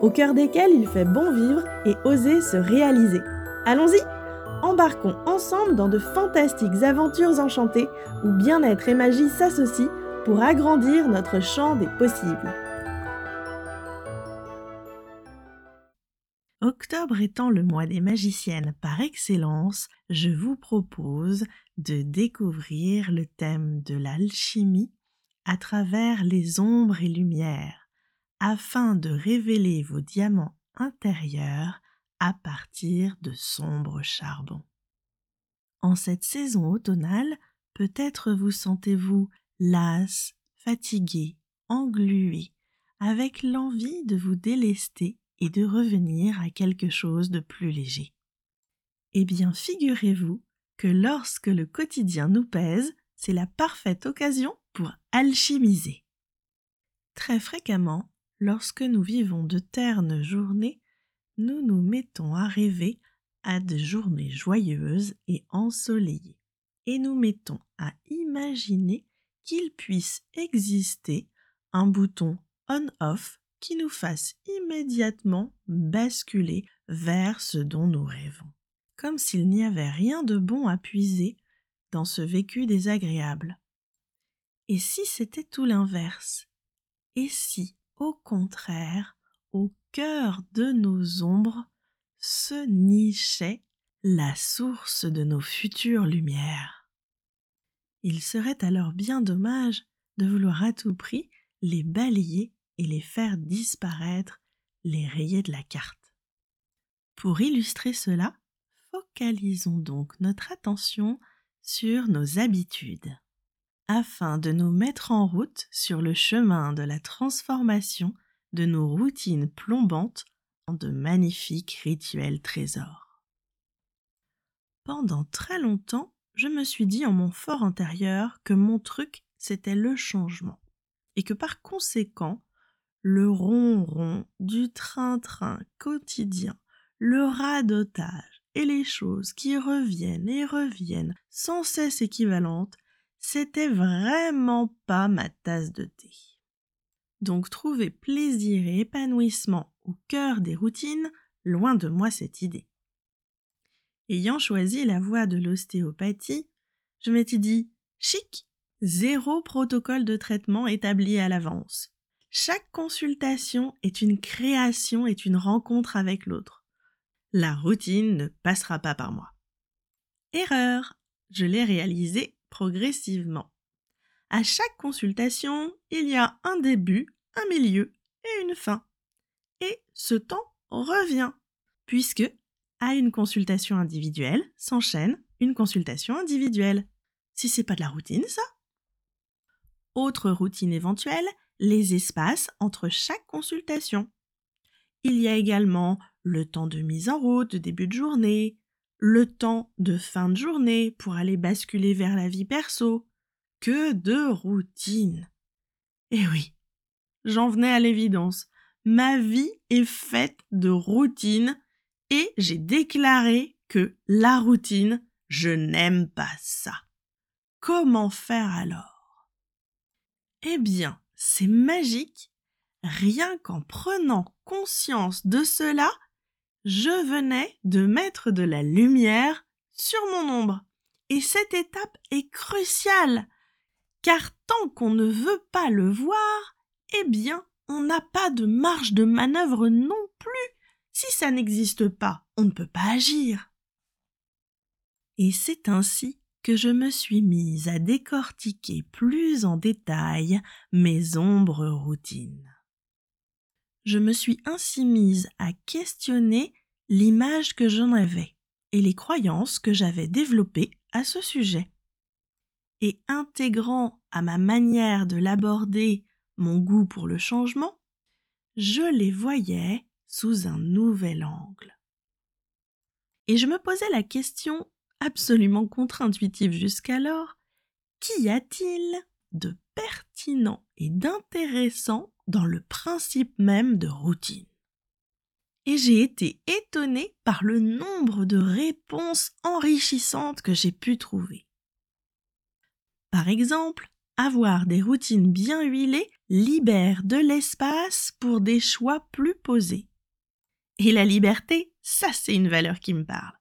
au cœur desquels il fait bon vivre et oser se réaliser. Allons-y Embarquons ensemble dans de fantastiques aventures enchantées où bien-être et magie s'associent pour agrandir notre champ des possibles. Octobre étant le mois des magiciennes par excellence, je vous propose de découvrir le thème de l'alchimie à travers les ombres et lumières afin de révéler vos diamants intérieurs à partir de sombres charbons. En cette saison automnale, peut-être vous sentez-vous las, fatigué, englué, avec l'envie de vous délester et de revenir à quelque chose de plus léger. Eh bien, figurez-vous que lorsque le quotidien nous pèse, c'est la parfaite occasion pour alchimiser. Très fréquemment, Lorsque nous vivons de ternes journées, nous nous mettons à rêver à des journées joyeuses et ensoleillées, et nous mettons à imaginer qu'il puisse exister un bouton on-off qui nous fasse immédiatement basculer vers ce dont nous rêvons, comme s'il n'y avait rien de bon à puiser dans ce vécu désagréable. Et si c'était tout l'inverse? Et si, au contraire, au cœur de nos ombres se nichait la source de nos futures lumières. Il serait alors bien dommage de vouloir à tout prix les balayer et les faire disparaître, les rayer de la carte. Pour illustrer cela, focalisons donc notre attention sur nos habitudes afin de nous mettre en route sur le chemin de la transformation de nos routines plombantes en de magnifiques rituels trésors. Pendant très longtemps, je me suis dit en mon fort intérieur que mon truc, c'était le changement, et que par conséquent, le ronron du train-train quotidien, le radotage et les choses qui reviennent et reviennent sans cesse équivalentes c'était vraiment pas ma tasse de thé. Donc trouver plaisir et épanouissement au cœur des routines, loin de moi cette idée. Ayant choisi la voie de l'ostéopathie, je m'étais dit chic, zéro protocole de traitement établi à l'avance. Chaque consultation est une création, est une rencontre avec l'autre. La routine ne passera pas par moi. Erreur, je l'ai réalisée progressivement. À chaque consultation, il y a un début, un milieu et une fin. Et ce temps revient, puisque à une consultation individuelle s'enchaîne une consultation individuelle. Si c'est pas de la routine, ça. Autre routine éventuelle, les espaces entre chaque consultation. Il y a également le temps de mise en route, de début de journée, le temps de fin de journée pour aller basculer vers la vie perso. Que de routine. Eh oui, j'en venais à l'évidence. Ma vie est faite de routine et j'ai déclaré que la routine, je n'aime pas ça. Comment faire alors? Eh bien, c'est magique. Rien qu'en prenant conscience de cela, je venais de mettre de la lumière sur mon ombre. Et cette étape est cruciale, car tant qu'on ne veut pas le voir, eh bien, on n'a pas de marge de manœuvre non plus. Si ça n'existe pas, on ne peut pas agir. Et c'est ainsi que je me suis mise à décortiquer plus en détail mes ombres routines je me suis ainsi mise à questionner l'image que j'en avais et les croyances que j'avais développées à ce sujet. Et intégrant à ma manière de l'aborder mon goût pour le changement, je les voyais sous un nouvel angle. Et je me posais la question absolument contre-intuitive jusqu'alors, qu'y a-t-il de pertinent et d'intéressant dans le principe même de routine Et j'ai été étonnée par le nombre de réponses enrichissantes que j'ai pu trouver. Par exemple, avoir des routines bien huilées libère de l'espace pour des choix plus posés. Et la liberté, ça c'est une valeur qui me parle.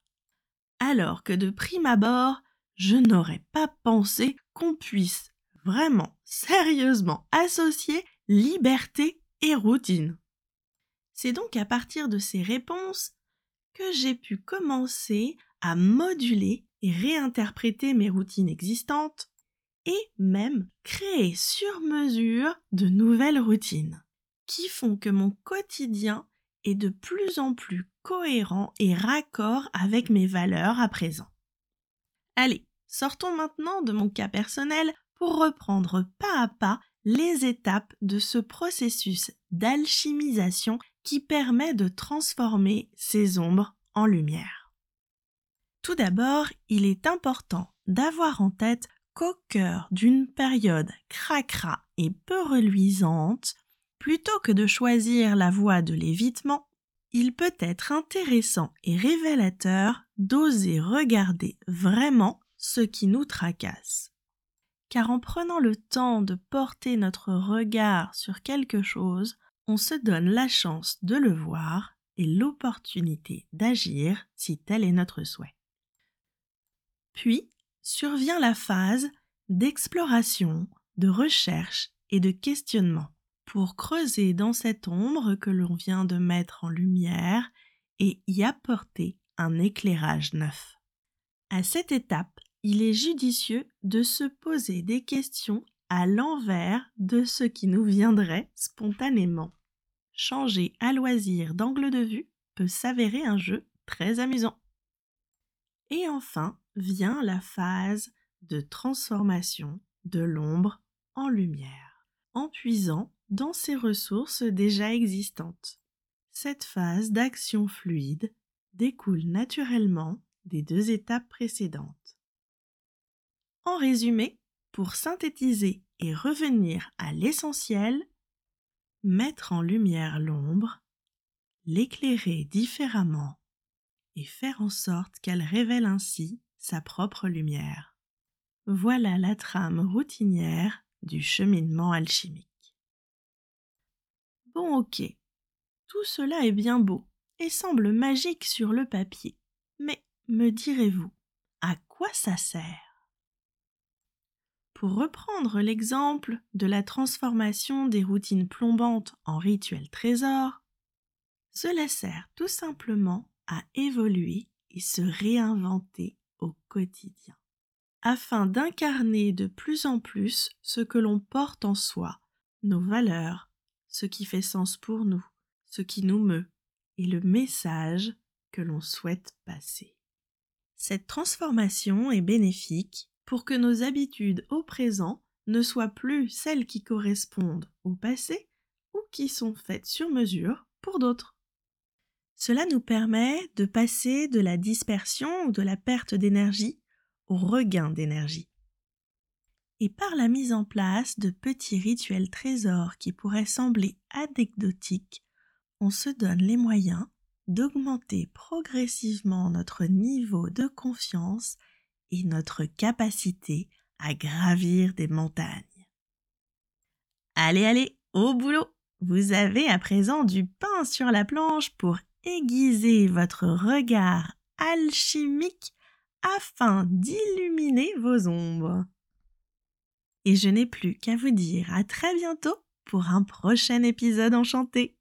Alors que de prime abord, je n'aurais pas pensé qu'on puisse vraiment, sérieusement associer liberté et routine. C'est donc à partir de ces réponses que j'ai pu commencer à moduler et réinterpréter mes routines existantes et même créer sur mesure de nouvelles routines qui font que mon quotidien est de plus en plus cohérent et raccord avec mes valeurs à présent. Allez, sortons maintenant de mon cas personnel pour reprendre pas à pas les étapes de ce processus d'alchimisation qui permet de transformer ces ombres en lumière. Tout d'abord, il est important d'avoir en tête qu'au cœur d'une période cracra et peu reluisante, plutôt que de choisir la voie de l'évitement, il peut être intéressant et révélateur d'oser regarder vraiment ce qui nous tracasse. Car en prenant le temps de porter notre regard sur quelque chose, on se donne la chance de le voir et l'opportunité d'agir si tel est notre souhait. Puis, survient la phase d'exploration, de recherche et de questionnement pour creuser dans cette ombre que l'on vient de mettre en lumière et y apporter un éclairage neuf. À cette étape, il est judicieux de se poser des questions à l'envers de ce qui nous viendrait spontanément. Changer à loisir d'angle de vue peut s'avérer un jeu très amusant. Et enfin vient la phase de transformation de l'ombre en lumière, en puisant dans ses ressources déjà existantes. Cette phase d'action fluide découle naturellement des deux étapes précédentes. En résumé, pour synthétiser et revenir à l'essentiel, mettre en lumière l'ombre, l'éclairer différemment et faire en sorte qu'elle révèle ainsi sa propre lumière. Voilà la trame routinière du cheminement alchimique. Bon ok, tout cela est bien beau et semble magique sur le papier, mais me direz-vous, à quoi ça sert? Pour reprendre l'exemple de la transformation des routines plombantes en rituels trésors, cela sert tout simplement à évoluer et se réinventer au quotidien, afin d'incarner de plus en plus ce que l'on porte en soi, nos valeurs, ce qui fait sens pour nous, ce qui nous meut, et le message que l'on souhaite passer. Cette transformation est bénéfique pour que nos habitudes au présent ne soient plus celles qui correspondent au passé ou qui sont faites sur mesure pour d'autres. Cela nous permet de passer de la dispersion ou de la perte d'énergie au regain d'énergie. Et par la mise en place de petits rituels trésors qui pourraient sembler anecdotiques, on se donne les moyens d'augmenter progressivement notre niveau de confiance et notre capacité à gravir des montagnes. Allez, allez, au boulot Vous avez à présent du pain sur la planche pour aiguiser votre regard alchimique afin d'illuminer vos ombres. Et je n'ai plus qu'à vous dire à très bientôt pour un prochain épisode enchanté.